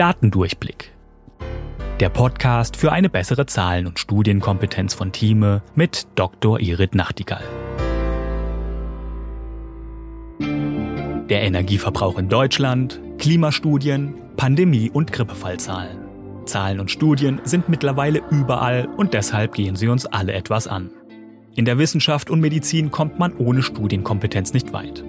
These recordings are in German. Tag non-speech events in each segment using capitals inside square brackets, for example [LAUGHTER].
Datendurchblick. Der Podcast für eine bessere Zahlen- und Studienkompetenz von Thieme mit Dr. Irit Nachtigall. Der Energieverbrauch in Deutschland, Klimastudien, Pandemie- und Grippefallzahlen. Zahlen und Studien sind mittlerweile überall und deshalb gehen sie uns alle etwas an. In der Wissenschaft und Medizin kommt man ohne Studienkompetenz nicht weit.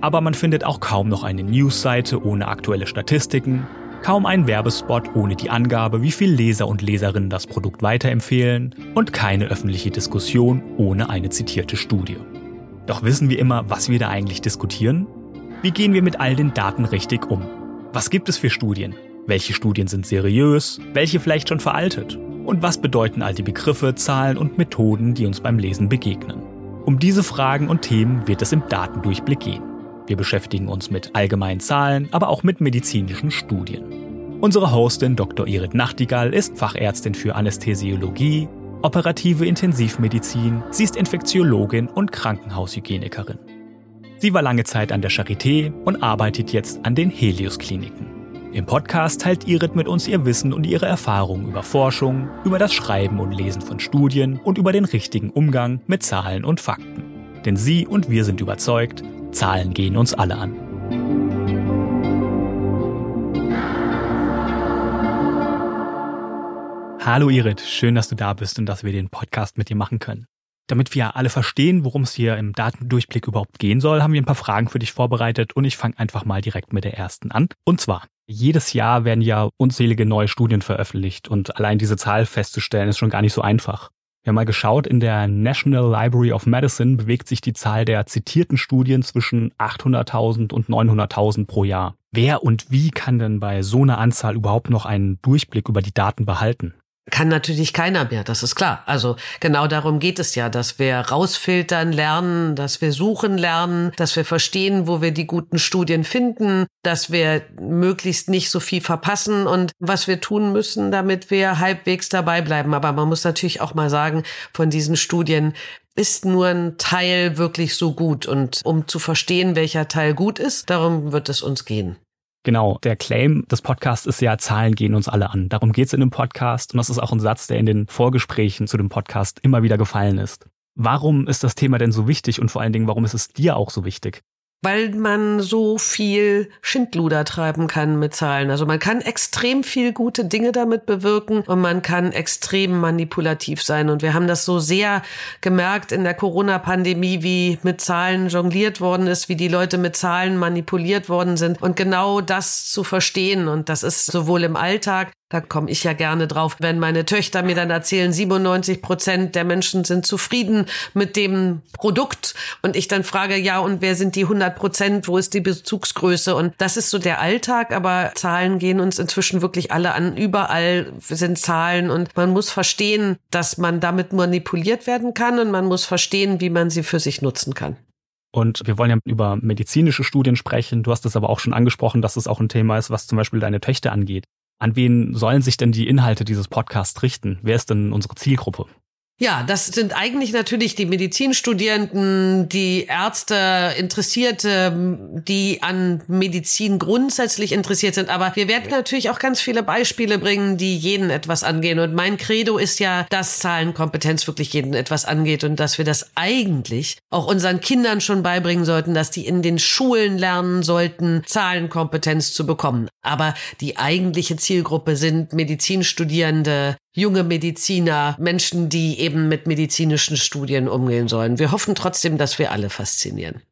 Aber man findet auch kaum noch eine Newsseite ohne aktuelle Statistiken, kaum einen Werbespot ohne die Angabe, wie viel Leser und Leserinnen das Produkt weiterempfehlen und keine öffentliche Diskussion ohne eine zitierte Studie. Doch wissen wir immer, was wir da eigentlich diskutieren? Wie gehen wir mit all den Daten richtig um? Was gibt es für Studien? Welche Studien sind seriös? Welche vielleicht schon veraltet? Und was bedeuten all die Begriffe, Zahlen und Methoden, die uns beim Lesen begegnen? Um diese Fragen und Themen wird es im Datendurchblick gehen. Wir beschäftigen uns mit allgemeinen Zahlen, aber auch mit medizinischen Studien. Unsere Hostin Dr. Irit Nachtigall ist Fachärztin für Anästhesiologie, operative Intensivmedizin, sie ist Infektiologin und Krankenhaushygienikerin. Sie war lange Zeit an der Charité und arbeitet jetzt an den Helios-Kliniken. Im Podcast teilt Irit mit uns ihr Wissen und ihre Erfahrungen über Forschung, über das Schreiben und Lesen von Studien und über den richtigen Umgang mit Zahlen und Fakten. Denn sie und wir sind überzeugt, Zahlen gehen uns alle an. Hallo Irit, schön, dass du da bist und dass wir den Podcast mit dir machen können. Damit wir alle verstehen, worum es hier im Datendurchblick überhaupt gehen soll, haben wir ein paar Fragen für dich vorbereitet und ich fange einfach mal direkt mit der ersten an. Und zwar, jedes Jahr werden ja unzählige neue Studien veröffentlicht und allein diese Zahl festzustellen ist schon gar nicht so einfach. Wir haben mal geschaut, in der National Library of Medicine bewegt sich die Zahl der zitierten Studien zwischen 800.000 und 900.000 pro Jahr. Wer und wie kann denn bei so einer Anzahl überhaupt noch einen Durchblick über die Daten behalten? Kann natürlich keiner mehr, das ist klar. Also genau darum geht es ja, dass wir rausfiltern lernen, dass wir suchen lernen, dass wir verstehen, wo wir die guten Studien finden, dass wir möglichst nicht so viel verpassen und was wir tun müssen, damit wir halbwegs dabei bleiben. Aber man muss natürlich auch mal sagen, von diesen Studien ist nur ein Teil wirklich so gut. Und um zu verstehen, welcher Teil gut ist, darum wird es uns gehen. Genau, der Claim des Podcasts ist ja, Zahlen gehen uns alle an. Darum geht es in dem Podcast und das ist auch ein Satz, der in den Vorgesprächen zu dem Podcast immer wieder gefallen ist. Warum ist das Thema denn so wichtig und vor allen Dingen, warum ist es dir auch so wichtig? Weil man so viel Schindluder treiben kann mit Zahlen. Also man kann extrem viel gute Dinge damit bewirken und man kann extrem manipulativ sein. Und wir haben das so sehr gemerkt in der Corona-Pandemie, wie mit Zahlen jongliert worden ist, wie die Leute mit Zahlen manipuliert worden sind. Und genau das zu verstehen, und das ist sowohl im Alltag da komme ich ja gerne drauf, wenn meine Töchter mir dann erzählen, 97 Prozent der Menschen sind zufrieden mit dem Produkt und ich dann frage, ja, und wer sind die 100 Prozent? Wo ist die Bezugsgröße? Und das ist so der Alltag, aber Zahlen gehen uns inzwischen wirklich alle an. Überall sind Zahlen und man muss verstehen, dass man damit manipuliert werden kann und man muss verstehen, wie man sie für sich nutzen kann. Und wir wollen ja über medizinische Studien sprechen. Du hast es aber auch schon angesprochen, dass es auch ein Thema ist, was zum Beispiel deine Töchter angeht. An wen sollen sich denn die Inhalte dieses Podcasts richten? Wer ist denn unsere Zielgruppe? Ja, das sind eigentlich natürlich die Medizinstudierenden, die Ärzte, Interessierte, die an Medizin grundsätzlich interessiert sind. Aber wir werden natürlich auch ganz viele Beispiele bringen, die jeden etwas angehen. Und mein Credo ist ja, dass Zahlenkompetenz wirklich jeden etwas angeht und dass wir das eigentlich auch unseren Kindern schon beibringen sollten, dass die in den Schulen lernen sollten, Zahlenkompetenz zu bekommen. Aber die eigentliche Zielgruppe sind Medizinstudierende, junge Mediziner, Menschen, die eben mit medizinischen Studien umgehen sollen. Wir hoffen trotzdem, dass wir alle faszinieren.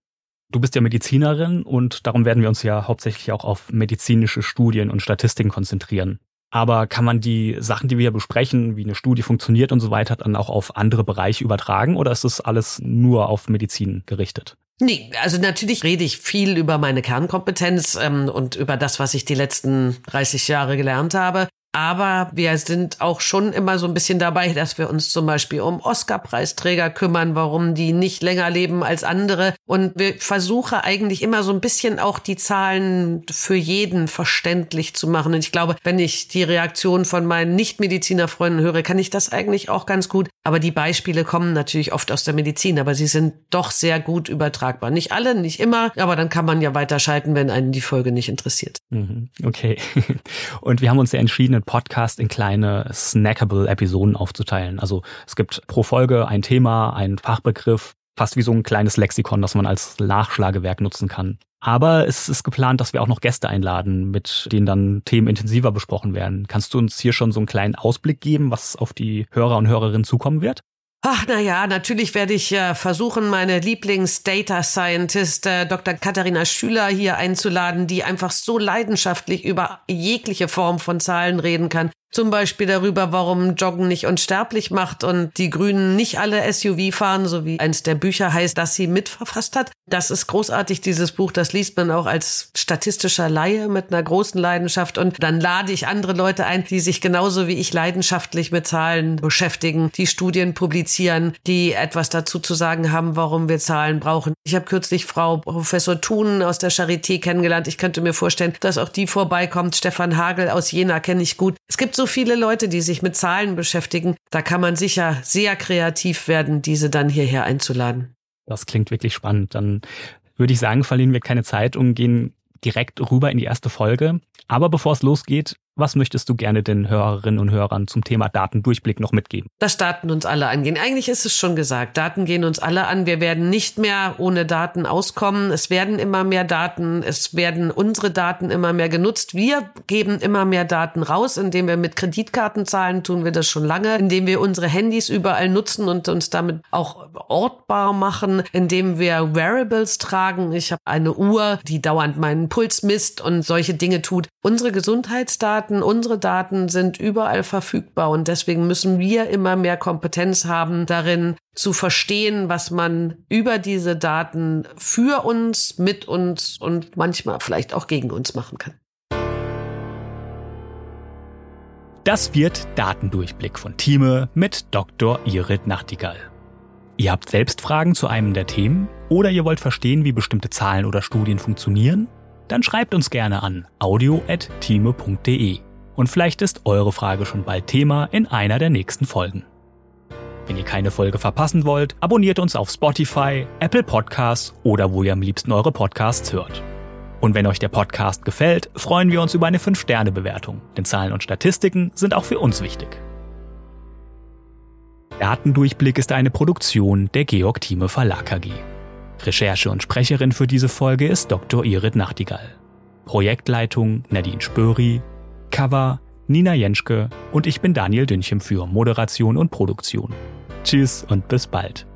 Du bist ja Medizinerin und darum werden wir uns ja hauptsächlich auch auf medizinische Studien und Statistiken konzentrieren. Aber kann man die Sachen, die wir hier besprechen, wie eine Studie funktioniert und so weiter, dann auch auf andere Bereiche übertragen oder ist das alles nur auf Medizin gerichtet? Nee, also natürlich rede ich viel über meine Kernkompetenz ähm, und über das, was ich die letzten 30 Jahre gelernt habe. Aber wir sind auch schon immer so ein bisschen dabei, dass wir uns zum Beispiel um Oscar-Preisträger kümmern, warum die nicht länger leben als andere. Und wir versuchen eigentlich immer so ein bisschen auch die Zahlen für jeden verständlich zu machen. Und ich glaube, wenn ich die Reaktion von meinen Nichtmedizinerfreunden höre, kann ich das eigentlich auch ganz gut. Aber die Beispiele kommen natürlich oft aus der Medizin, aber sie sind doch sehr gut übertragbar. Nicht alle, nicht immer, aber dann kann man ja weiterschalten, wenn einen die Folge nicht interessiert. Mhm, okay. [LAUGHS] Und wir haben uns ja entschieden, Podcast in kleine snackable Episoden aufzuteilen. Also es gibt pro Folge ein Thema, einen Fachbegriff, fast wie so ein kleines Lexikon, das man als Nachschlagewerk nutzen kann. Aber es ist geplant, dass wir auch noch Gäste einladen, mit denen dann Themen intensiver besprochen werden. Kannst du uns hier schon so einen kleinen Ausblick geben, was auf die Hörer und Hörerinnen zukommen wird? Ach, na ja, natürlich werde ich äh, versuchen, meine Lieblings-Data Scientist äh, Dr. Katharina Schüler hier einzuladen, die einfach so leidenschaftlich über jegliche Form von Zahlen reden kann. Zum Beispiel darüber, warum Joggen nicht unsterblich macht und die Grünen nicht alle SUV fahren, so wie eins der Bücher heißt, das sie mitverfasst hat. Das ist großartig, dieses Buch. Das liest man auch als statistischer Laie mit einer großen Leidenschaft. Und dann lade ich andere Leute ein, die sich genauso wie ich leidenschaftlich mit Zahlen beschäftigen, die Studien publizieren, die etwas dazu zu sagen haben, warum wir Zahlen brauchen. Ich habe kürzlich Frau Professor Thun aus der Charité kennengelernt. Ich könnte mir vorstellen, dass auch die vorbeikommt. Stefan Hagel aus Jena kenne ich gut. Es gibt viele Leute, die sich mit Zahlen beschäftigen. Da kann man sicher sehr kreativ werden, diese dann hierher einzuladen. Das klingt wirklich spannend. Dann würde ich sagen, verlieren wir keine Zeit und gehen direkt rüber in die erste Folge. Aber bevor es losgeht, was möchtest du gerne den Hörerinnen und Hörern zum Thema Datendurchblick noch mitgeben? Dass Daten uns alle angehen. Eigentlich ist es schon gesagt. Daten gehen uns alle an. Wir werden nicht mehr ohne Daten auskommen. Es werden immer mehr Daten. Es werden unsere Daten immer mehr genutzt. Wir geben immer mehr Daten raus, indem wir mit Kreditkarten zahlen, tun wir das schon lange, indem wir unsere Handys überall nutzen und uns damit auch ortbar machen, indem wir Wearables tragen. Ich habe eine Uhr, die dauernd meinen Puls misst und solche Dinge tut. Unsere Gesundheitsdaten Daten, unsere Daten sind überall verfügbar und deswegen müssen wir immer mehr Kompetenz haben darin zu verstehen, was man über diese Daten für uns, mit uns und manchmal vielleicht auch gegen uns machen kann. Das wird Datendurchblick von Thieme mit Dr. Irit Nachtigall. Ihr habt selbst Fragen zu einem der Themen oder ihr wollt verstehen, wie bestimmte Zahlen oder Studien funktionieren? Dann schreibt uns gerne an audio.time.de und vielleicht ist eure Frage schon bald Thema in einer der nächsten Folgen. Wenn ihr keine Folge verpassen wollt, abonniert uns auf Spotify, Apple Podcasts oder wo ihr am liebsten eure Podcasts hört. Und wenn euch der Podcast gefällt, freuen wir uns über eine 5-Sterne-Bewertung, denn Zahlen und Statistiken sind auch für uns wichtig. Datendurchblick ist eine Produktion der Georg Thieme Verlag AG. Recherche und Sprecherin für diese Folge ist Dr. Irit Nachtigall. Projektleitung Nadine Spöri, Cover Nina Jenschke und ich bin Daniel Dünchem für Moderation und Produktion. Tschüss und bis bald.